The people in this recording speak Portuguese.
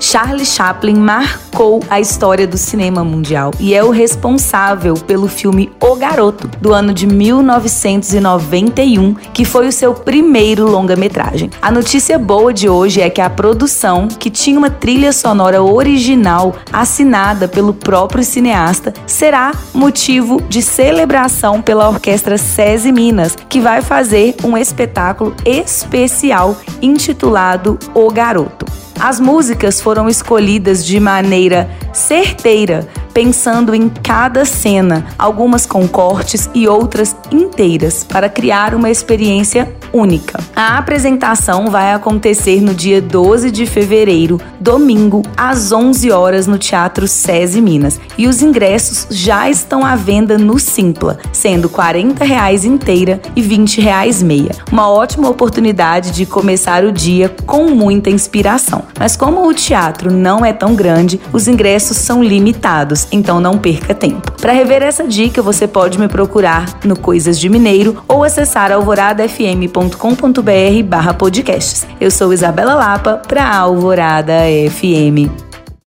Charlie Chaplin marcou a história do cinema mundial e é o responsável pelo filme O Garoto, do ano de 1991, que foi o seu primeiro longa-metragem. A notícia boa de hoje é que a produção, que tinha uma trilha sonora original assinada pelo próprio cineasta, será motivo de celebração pela Orquestra SESI Minas, que vai fazer um espetáculo especial intitulado O Garoto. As músicas foram escolhidas de maneira certeira pensando em cada cena, algumas com cortes e outras inteiras, para criar uma experiência única. A apresentação vai acontecer no dia 12 de fevereiro, domingo, às 11 horas no Teatro SESI Minas, e os ingressos já estão à venda no Simpla, sendo 40 reais inteira e 20 reais meia. Uma ótima oportunidade de começar o dia com muita inspiração. Mas como o teatro não é tão grande, os ingressos são limitados então não perca tempo. Para rever essa dica, você pode me procurar no Coisas de Mineiro ou acessar alvoradafm.com.br barra podcasts. Eu sou Isabela Lapa para Alvorada FM.